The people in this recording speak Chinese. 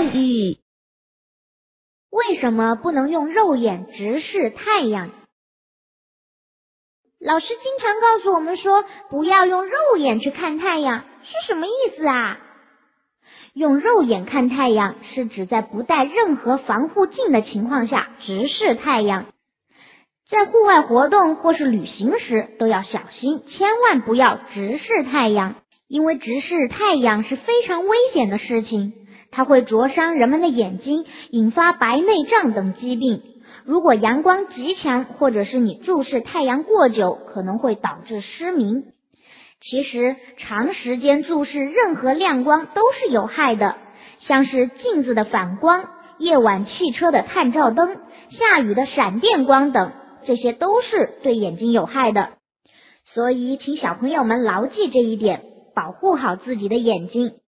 成语。为什么不能用肉眼直视太阳？老师经常告诉我们说，不要用肉眼去看太阳，是什么意思啊？用肉眼看太阳，是指在不带任何防护镜的情况下直视太阳。在户外活动或是旅行时，都要小心，千万不要直视太阳，因为直视太阳是非常危险的事情，它会灼伤人们的眼睛，引发白内障等疾病。如果阳光极强，或者是你注视太阳过久，可能会导致失明。其实，长时间注视任何亮光都是有害的，像是镜子的反光、夜晚汽车的探照灯、下雨的闪电光等，这些都是对眼睛有害的。所以，请小朋友们牢记这一点，保护好自己的眼睛。